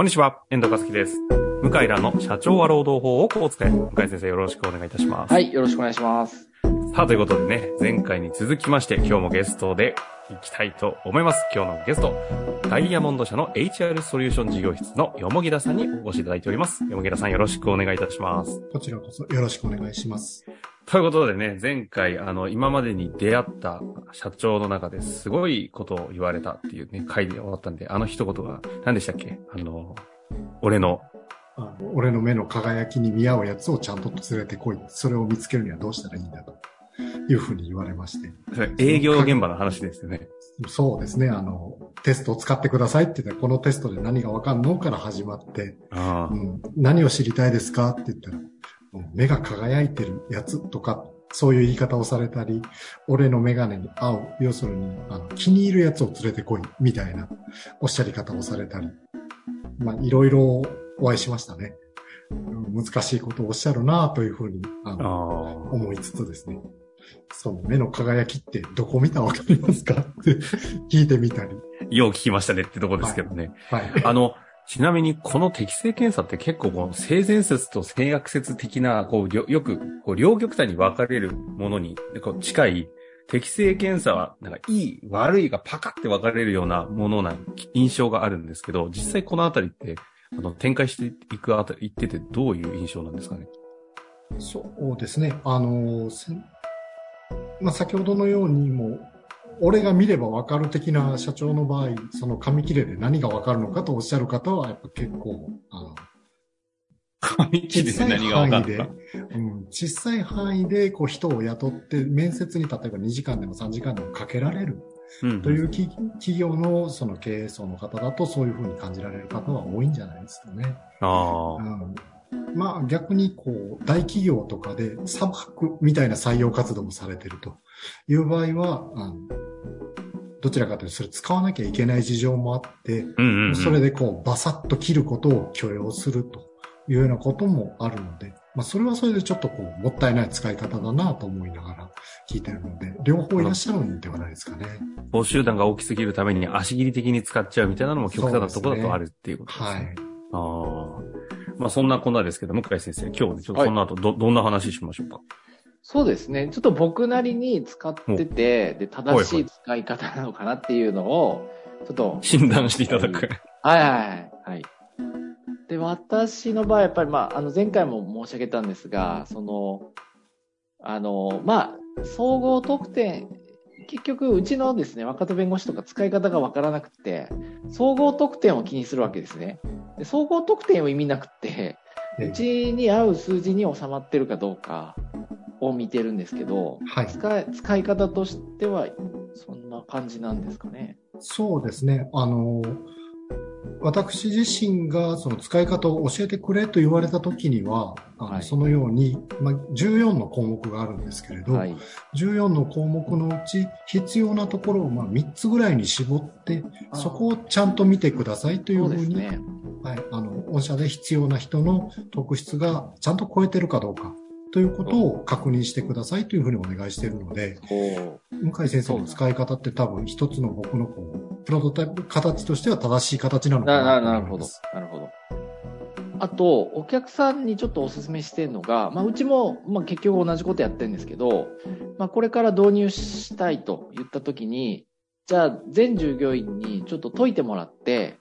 こんにちは、遠藤和樹です。向井らの社長は労働法をこう使え。向井先生よろしくお願いいたします。はい、よろしくお願いします。さあ、ということでね、前回に続きまして、今日もゲストで行きたいと思います。今日のゲスト、ダイヤモンド社の HR ソリューション事業室のよもぎださんにお越しいただいております。よもぎださんよろしくお願いいたします。こちらこそよろしくお願いします。ということでね、前回、あの、今までに出会った社長の中ですごいことを言われたっていうね、回で終わったんで、あの一言が何でしたっけ？あの、俺の、あの俺の目の輝きに見合うやつをちゃんと連れてこい。それを見つけるにはどうしたらいいんだというふうに言われまして。営業現場の話ですよね。そうですね。あの、テストを使ってくださいって言ったら、このテストで何がわかんのから始まって、うん、何を知りたいですか？って言ったら、うん目が輝いてるやつとか、そういう言い方をされたり、俺のメガネに合う、要するに、あの、気に入るやつを連れてこい、みたいなおっしゃり方をされたり、まあ、いろいろお会いしましたね。うん難しいことをおっしゃるなというふうに、ああの、あ。思いつつですね。その目の輝きってどこ見たらわかりますか？って聞いてみたり。よう聞きましたねってとこですけどね。はい。あの、ちなみにこの適正検査って結構この性善説と性悪説的な、こう、よく、こう、両極端に分かれるものに、こう近い、適正検査は、なんか、いい、悪いがパカって分かれるようなものな印象があるんですけど、実際このあたりって、あの、展開していくあたり、言っててどういう印象なんですかね？そうですね。あの、まあ、先ほどのようにも、俺が見ればわかる的な社長の場合、その紙切れで何がわかるのかとおっしゃる方は、やっぱ結構、あの、紙切れで何が分かるのか？うん、小さい範囲でこう人を雇って面接に例えば2時間でも3時間でもかけられるうんというき企業のその経営層の方だとそういうふうに感じられる方は多いんじゃないですかね。ああ。うんまあ逆にこう大企業とかで砂漠みたいな採用活動もされてるという場合は、あのどちらかというとそれ使わなきゃいけない事情もあって。それでこうバサッと切ることを許容するというようなこともあるので、まあそれはそれでちょっとこうもったいない使い方だなと思いながら聞いてるので、両方いらっしゃるんではないですかね。募集団が大きすぎるために足切り的に使っちゃうみたいなのも極端なところだとあるっていうことですね。はい。ああ。まあそんなこんなですけど、向井先生、今日ね、ちょっとその後ど、どんな話しましょうか？そうですね。ちょっと僕なりに使ってて、で、正しい使い方なのかなっていうのを、ちょっと。診断していただく。はいはいはい。はい。で、私の場合、やっぱりまあ、あの、前回も申し上げたんですが、その、あの、まあ、総合得点、結局、うちのですね、若手弁護士とか使い方がわからなくて、総合得点を気にするわけですね。で総合得点を意味なくて、えうちに合う数字に収まってるかどうかを見てるんですけど、はい。使い使い方としてはそんな感じなんですかね。そうですね。あの、私自身がその使い方を教えてくれと言われた時には、あのはいそのように、まあ、14の項目があるんですけれど、はい。14の項目のうち必要なところをまあ3つぐらいに絞って、そこをちゃんと見てくださいというふうに、ね。はい、あの、御社で必要な人の特質がちゃんと超えてるかどうかということを確認してくださいというふうにお願いしているので、こ向井先生の使い方って多分一つの僕のこう、プロトタイプ形としては正しい形なのかなとなるほど。なるほど。あと、お客さんにちょっとお勧めしてるのが、まあ、うちも、まあ、結局同じことやってるんですけど、まあ、これから導入したいと言ったときに、じゃあ、全従業員にちょっと解いてもらって、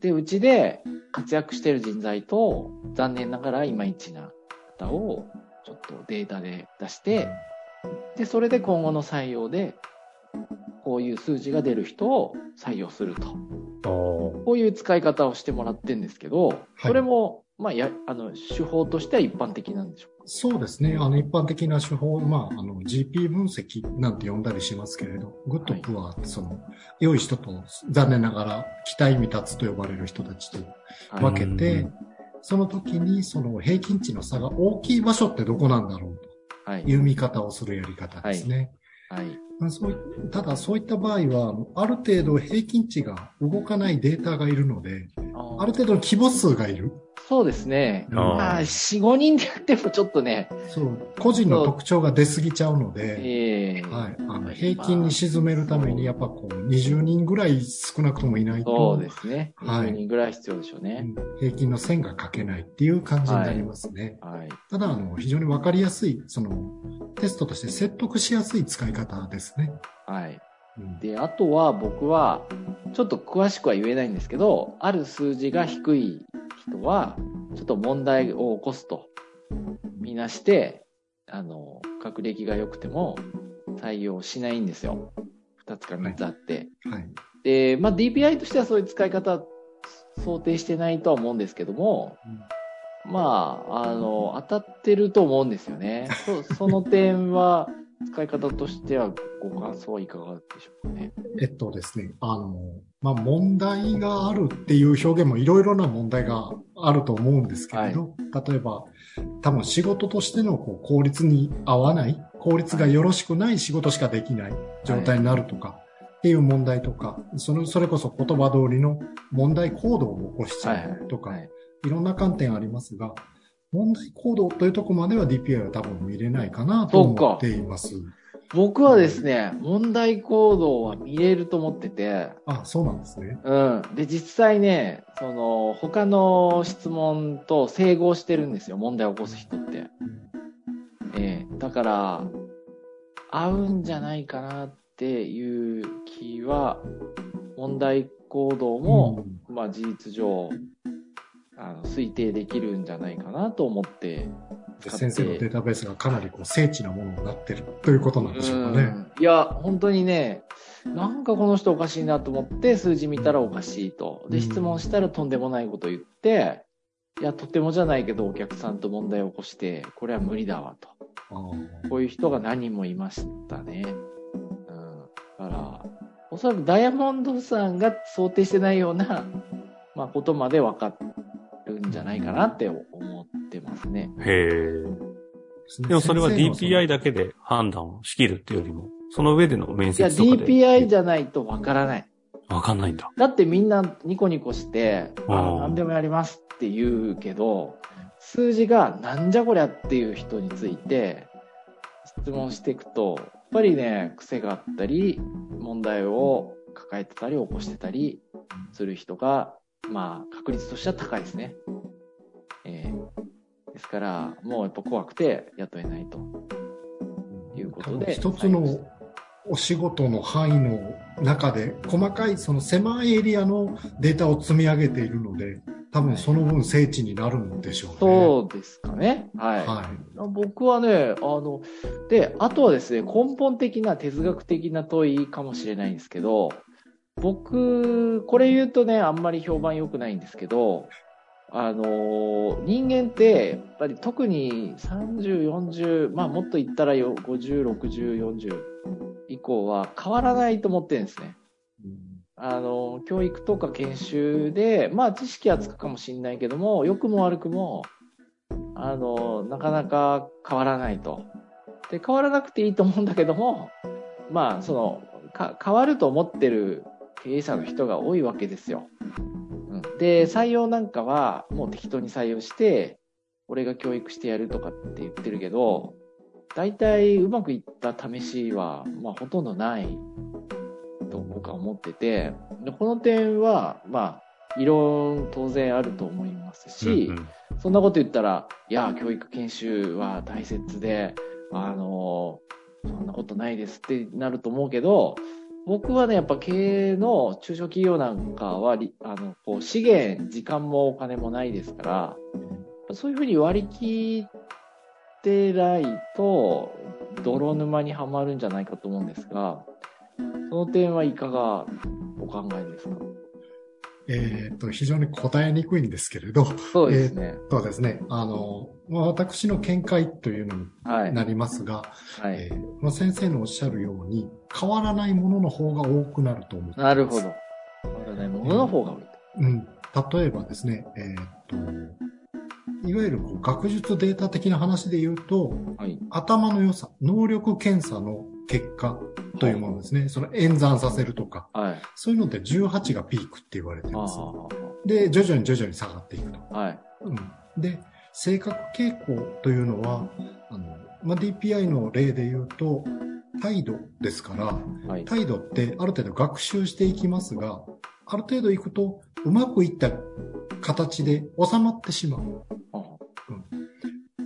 で、うちで活躍してる人材と、残念ながらいまいちな方を、とデータで出して、で、それで今後の採用で、こういう数字が出る人を採用すると。こういう使い方をしてもらってるんですけど、それも、まあ、や、あの、手法としては一般的なんでしょうそうですね。あの、一般的な手法、まあ、あの、GP 分析なんて呼んだりしますけれど、グッドプは、その、良い人と、残念ながら、期待未達と呼ばれる人たちとか。分けて、うんその時に、その平均値の差が大きい場所ってどこなんだろうはい。という見方をするやり方ですね。はい。まあそういただ、そういった場合は、ある程度平均値が動かないデータがいるので、ある程度の規模数がいる。そうですね。あーまあ、4、5人でやってもちょっとね、そう、個人の特徴が出過ぎちゃうので、ええはい。あの、平均に沈めるために、やっぱこう、20人ぐらい少なくともいないと、そうですね。はい20人ぐらい必要でしょうね。うん平均の線が書けないっていう感じになりますね。はい。ただ、あの、非常にわかりやすい、その、テストとして説得しやすい使い方ですね。はい。うんで、あとは僕は、ちょっと詳しくは言えないんですけど、ある数字が低い人は、ちょっと問題を起こすと、みなして、あの、学歴が良くても採用しないんですよ。二つか三つあって。はい。で、まあ DPI としてはそういう使い方想定してないとは思うんですけども、まあ、あの、当たってると思うんですよね。そその点は、使い方としてはご感想はいかがでしょうかね。えっとですね、あの、まあ、問題があるっていう表現もいろいろな問題があると思うんですけれど、例えば、多分仕事としてのこう効率に合わない、効率がよろしくない仕事しかできない状態になるとか、っていう問題とか、その、それこそ言葉通りの問題行動を起こしちゃうとか、はい。いろんな観点ありますが、問題行動というところまでは DPI は多分見れないかなと思っています。僕はですね、問題行動は見れると思ってて、あ、そうなんですね。うん。で、実際ね、その、他の質問と整合してるんですよ、問題を起こす人って。ええだから、合うんじゃないかなっていう気は、問題行動も、まあ事実上、あの、推定できるんじゃないかなと思って。先生のデータベースがかなりこう精緻なものになってるということなんでしょうかね。うんいや、本当にね、なんかこの人おかしいなと思って数字見たらおかしいと。で、うん質問したらとんでもないこと言って、いや、とてもじゃないけどお客さんと問題を起こして、これは無理だわと。こういう人が何人もいましたね。うん。だから、おそらくダイヤモンドさんが想定してないような、まあ、ことまで分かるんじゃないかなって思ってますね。へえ。でもそれは DPI だけで判断をしきるっていうよりも、その上での面いや、接とかで。DPI じゃないと分からない。わかんないんだ。だってみんなニコニコして、あ何でもやりますって言うけど、数字がなんじゃこりゃっていう人について質問していくと、やっぱりね、癖があったり、問題を抱えてたり起こしてたりする人が、まあ確率としては高いですね。えーですから、もうやっぱ怖くて雇えないということで。一つのお仕事の範囲の中で細かいその狭いエリアのデータを積み上げているので、多分その分精緻になるんでしょうね。そうですかね。はい。はい。僕はね、あの、で、あとはですね、根本的な哲学的な問いかもしれないんですけど、僕、これ言うとね、あんまり評判良くないんですけど、あの、人間って、やっぱり特に30、40、まあもっと言ったらよ50、60、40以降は変わらないと思ってるんですね。あの、教育とか研修で、まあ知識はつくかもしれないけども、良くも悪くも、あの、なかなか変わらないと。で、変わらなくていいと思うんだけども、まあ、その、か、変わると思ってる経営者の人が多いわけですよ。うん、で、採用なんかは、もう適当に採用して、俺が教育してやるとかって言ってるけど、大体うまくいった試しは、まあ、ほとんどないと僕は思ってて、でこの点は、まあ、異論当然あると思いますし、うんうんそんなこと言ったら、いや、教育研修は大切で、あの、そんなことないですってなると思うけど、僕はね、やっぱ経営の中小企業なんかは、あの、こう、資源、時間もお金もないですから、そういうふうに割り切ってないと、泥沼にはまるんじゃないかと思うんですが、その点はいかがお考えですか？えっ、と、非常に答えにくいんですけれど、そうですね。そうですね。あの、まあ、私の見解というのにはい。なりますが、はい。えーまあ、先生のおっしゃるように、変わらないものの方が多くなると思っています。なるほど。変わらないものの方が多いと。うん。例えばですね、えーっと、いわゆるこう学術データ的な話で言うと、はい。頭の良さ、能力検査の結果というものですね。その演算させるとか、はい。そういうのって18がピークって言われてあます。あ。で、徐々に徐々に下がっていくと。はい。うん、で、性格傾向というのは、あの、まあ、DPI の例で言うと、態度ですから、はい。態度ってある程度学習していきますが、ある程度いくと、うまくいった形で収まってしまう。あ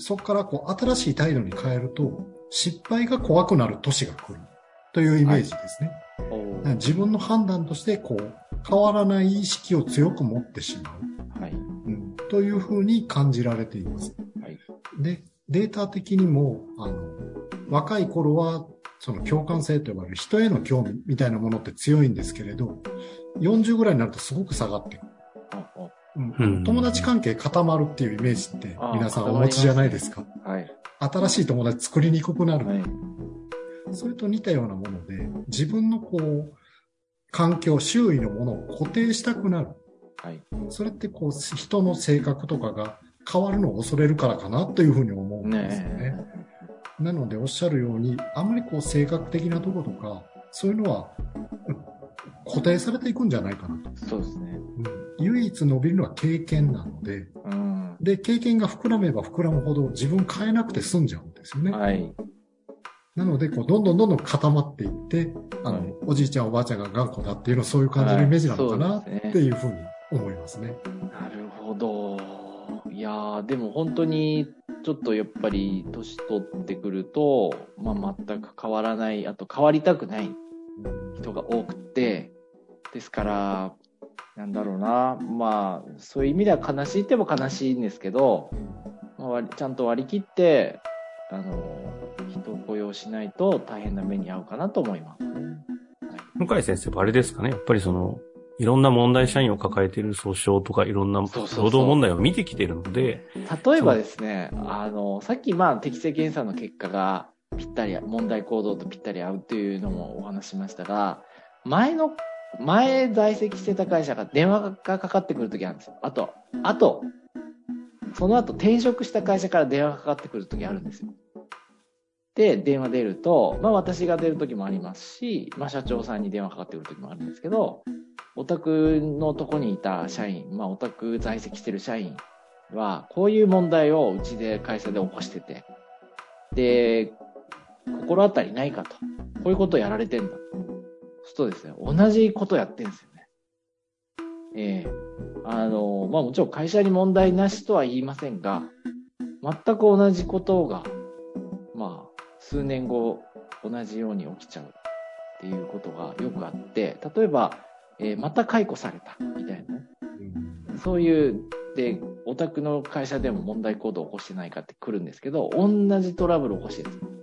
そこからこう新しい態度に変えると、失敗が怖くなる年が来るというイメージですね。おーだから自分の判断としてこう変わらない意識を強く持ってしまう、はい。うん、というふうに感じられています。はい。で、データ的にも、あの、若い頃は、その共感性と呼ばれる人への興味みたいなものって強いんですけれど、40ぐらいになるとすごく下がってくる。ああうんうん友達関係固まるっていうイメージってあ皆さんお持ちじゃないですか。はい。新しい友達作りにくくなる。はい。それと似たようなもので、自分のこう、環境、周囲のものを固定したくなる。はい。それってこう、人の性格とかが変わるのを恐れるからかなというふうに思うんですよね。ねなのでおっしゃるように、あんまりこう性格的なところとか、そういうのはうん固定されていくんじゃないかなと。え。そうですね。うん唯一伸びるのは経験なので、うん。で、経験が膨らめば膨らむほど自分変えなくて済んじゃうんですよね。はい。なので、こう、どんどんどんどん固まっていって、あの、はいおじいちゃんおばあちゃんが頑固だっていうのはそういう感じのイメージなのかなっていうふうに思いますね。なるほど。いやー、でも本当に、ちょっとやっぱり、年取ってくると、まあ、全く変わらない、あと変わりたくない人が多くって、ですから、なんだろうな、まあ、そういう意味では悲しいっても悲しいんですけど、まあ、ちゃんと割り切って、あの、人を雇用しないと大変な目に遭うかなと思います。ね。向井先生はあれですかね。やっぱりその、いろんな問題社員を抱えている訴訟とかいろんな労働問題を見てきてるので、例えばですね、あの、さっきまあ適正検査の結果がぴったり、問題行動とぴったり合うっていうのもお話ししましたが、前の、前在籍してた会社が電話がかかってくるときあるんですよ。あと、あと、その後転職した会社から電話がかかってくるときあるんですよ。で、電話出ると、まあ私が出るときもありますし、まあ社長さんに電話かかってくるときもあるんですけど、お宅のとこにいた社員、まあお宅在籍してる社員は、こういう問題をうちで会社で起こしてて、で、心当たりないかと。こういうことをやられてんだ。そうするとですね、同じことやってんですよね。ええあの、まあもちろん会社に問題なしとは言いませんが、全く同じことが、まあ、数年後、同じように起きちゃうっていうことがよくあって、例えば、えーまた解雇されたみたいなね。そういう、で、お宅の会社でも問題行動を起こしてないかって来るんですけど、同じトラブルを起こしてるんです。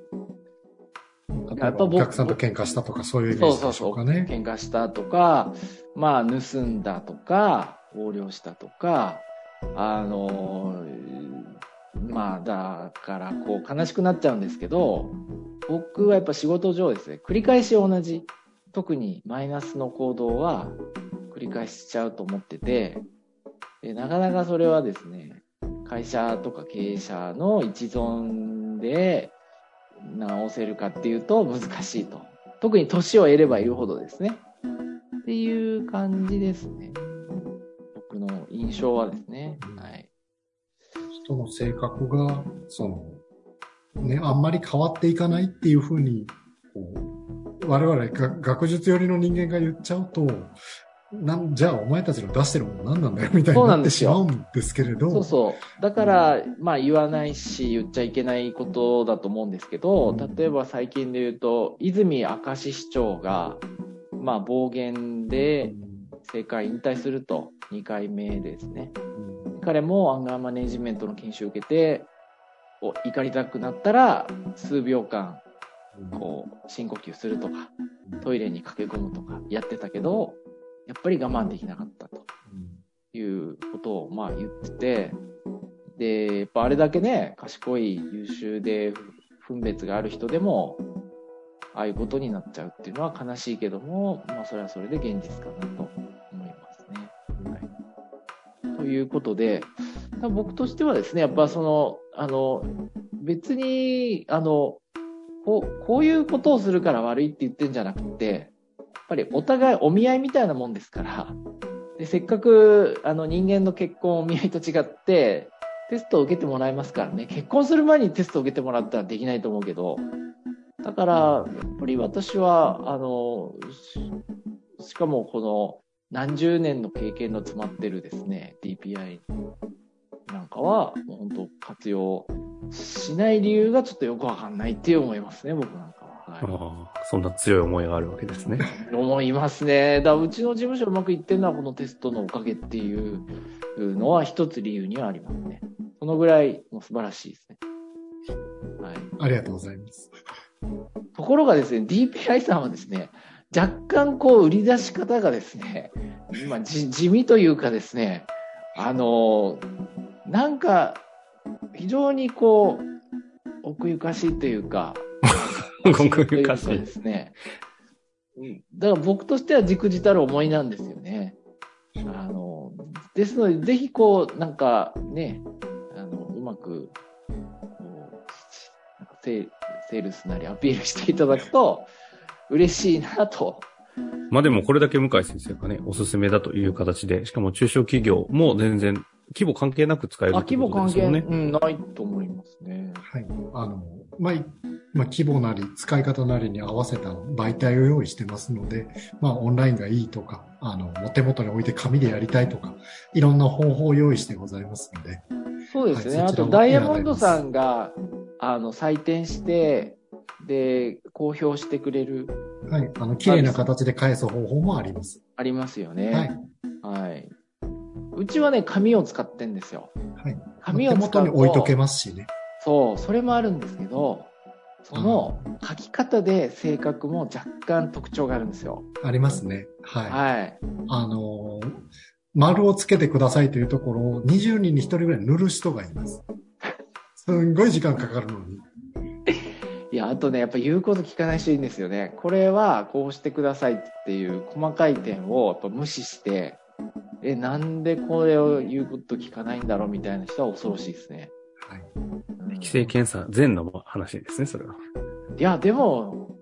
例えばお客さんと喧嘩したとかそういうイメージでしそうそうそう。ょうかね。喧嘩したとか、まあ、盗んだとか、横領したとか、あのーまあ、だから、こう、悲しくなっちゃうんですけど、僕はやっぱ仕事上ですね、繰り返し同じ、特にマイナスの行動は繰り返しちゃうと思ってて、でなかなかそれはですね、会社とか経営者の一存で直せるかっていうと難しいと。特に年を得ればいるほどですね。っていう感じですね。僕の印象はですね。はい。人の性格が、その、ね、あんまり変わっていかないっていうふうに、こう、我々が学術寄りの人間が言っちゃうと、なんじゃあお前たちの出してるもの何なんだよみたいになってしまうんですけれど、そうそう。だから、まあ言わないし、言っちゃいけないことだと思うんですけど、例えば最近で言うと、泉明石市長が、まあ暴言で政界引退すると、2回目ですね。彼もアンガーマネジメントの研修を受けて、お怒りたくなったら、数秒間、こう、深呼吸するとか、トイレに駆け込むとかやってたけど、やっぱり我慢できなかったということをまあ言ってて、で、やっぱあれだけね、賢い、優秀で、分別がある人でも、ああいうことになっちゃうっていうのは悲しいけども、まあそれはそれで現実かなと思いますね。はい。ということで、僕としてはですね、やっぱその、あの、別に、あの、こう、こういうことをするから悪いって言ってんじゃなくて、りお互いお見合いみたいなもんですから、で、せっかく、あの、人間の結婚お見合いと違って、テストを受けてもらいますからね、結婚する前にテストを受けてもらったらできないと思うけど、だから、やっぱり私は、あの、ししかもこの何十年の経験の詰まってるですね、DPI なんかは、もう本当活用しない理由がちょっとよくわかんないって思いますね、僕なんかは。はいああそんな強い思いがあるわけですね。思いますね。だうちの事務所うまくいってるのはこのテストのおかげっていうのは一つ理由にはありますね。そのぐらいもう素晴らしいですね。はい。ありがとうございます。ところがですね、DPI さんはですね、若干こう売り出し方がですね、今じ地味というかですね、あの、なんか非常にこう奥ゆかしいというか、奥ゆかしいとうですね。うんだから僕としてはじくじたる思いなんですよね。あの、ですので、ぜひこう、なんかね、あの、うまく、こうなんかセーセールスなりアピールしていただくと、嬉しいなと。まあでもこれだけ向井先生がね、おすすめだという形で、しかも中小企業も全然規模関係なく使えるあ、って規模関係、ことですよね。うん、ないと思いますね。はい。あの、まあ、いまあ、規模なり、使い方なりに合わせた媒体を用意してますので、まあ、オンラインがいいとか、あの、お手元に置いて紙でやりたいとか、いろんな方法を用意してございますので、そうですね。あと、はいそちらもダイヤモンドさんが、あの、採点して、で、公表してくれる、はい。あの、綺麗な形で返す方法もあります。ありますよはね。い。はい。うちはね、紙を使ってんですよ。はい。紙を使うと手元に置いとけますしね。そう、それもあるんですけど、その書き方で性格も若干特徴があるんですよ。ありますね。はい。はい。あのー丸をつけてくださいというところを20人に1人ぐらい塗る人がいます。すんごい時間かかるのに。いや、あとね、やっぱ言うこと聞かない人いるんですよね。これはこうしてくださいっていう細かい点をやっぱ無視して、え、なんでこれを言うこと聞かないんだろうみたいな人は恐ろしいですね。はい。うん規制検査前の話ですね、それは。いや、でも、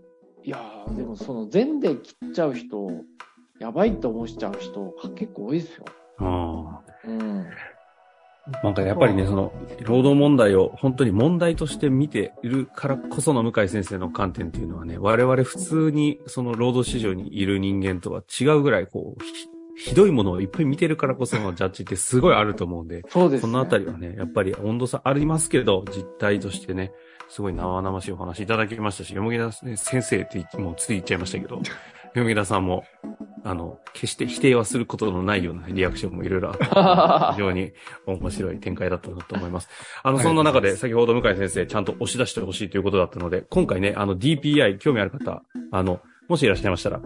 いや、でもその全で切っちゃう人、やばいと思っちゃう人結構多いですよ。あうん。あ。なんかやっぱりね、その、労働問題を本当に問題として見ているからこその向井先生の観点っていうのはね、我々普通にその労働市場にいる人間とは違うぐらいこう、ひひどいものをいっぱい見てるからこそのジャッジってすごいあると思うんで、そうですね。そのあたりはね、やっぱり温度差ありますけど、実態としてね、すごい生々しいお話いただきましたし、山木田先生って言ってもうつい言っちゃいましたけど、山木田さんも、あの、決して否定はすることのないようなリアクションもいろいろあって、非常に面白い展開だったなと思います。あの、そんな中で、先ほど向井先生、ちゃんと押し出してほしいということだったので、今回ね、あの、DPI、興味ある方、あの、もしいらっしゃいましたら、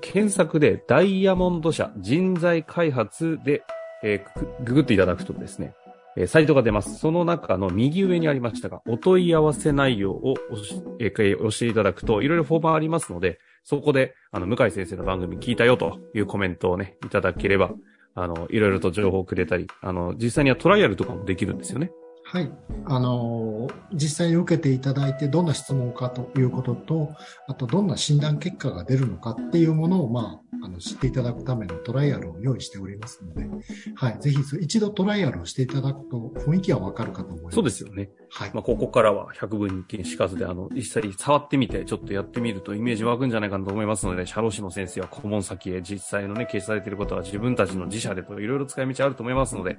検索で、ダイヤモンド社人材開発で、えーググっていただくとですね、えーサイトが出ます。その中の右上にありましたが、お問い合わせ内容を押し,、えー押していただくと、いろいろフォーマーありますので、そこで、あの、向井先生の番組聞いたよというコメントをね、いただければ、あの、いろいろと情報をくれたり、あの、実際にはトライアルとかもできるんですよね。はい。あのー実際に受けていただいて、どんな質問かということと、あと、どんな診断結果が出るのかっていうものを、まあ、あの、知っていただくためのトライアルを用意しておりますので、はい。ぜひ、一度トライアルをしていただくと、雰囲気はわかるかと思います。そうですよね。はい。まあ、ここからは100分にしかずで、あの、実際触ってみて、ちょっとやってみるとイメージ湧くんじゃないかなと思いますので、社労士の先生は顧問先へ実際のね、掲示されていることは自分たちの自社でといろいろ使い道あると思いますので、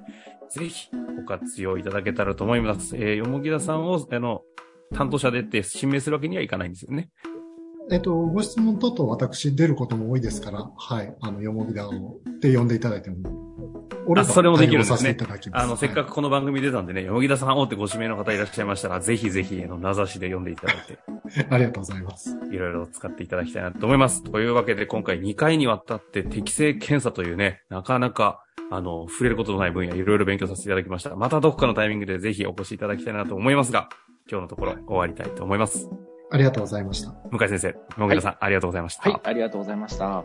ぜひご活用いただけたらと思います。えー、よもぎださんを、あの、担当者でって指名するわけにはいかないんですよね。えっと、ご質問等々私出ることも多いですから、はい。あの、よもぎだをって呼んでいただいても、俺あそれもできるんですね。あの、せっかく。くこの番組出たんでね、よもぎださんをってご指名の方いらっしゃいましたら、ぜひぜひ、あの、名指しで読んでいただいて、ありがとうございます。いろいろ使っていただきたいなと思います。というわけで今回2回にわたって適正検査というね、なかなか、あの、触れることのない分野いろいろ勉強させていただきました。またどこかのタイミングでぜひお越しいただきたいなと思いますが、今日のところ終わりたいと思います。ありがとうございました。向井先生、もげらさん、ありがとうございました。はい、ありがとうございました。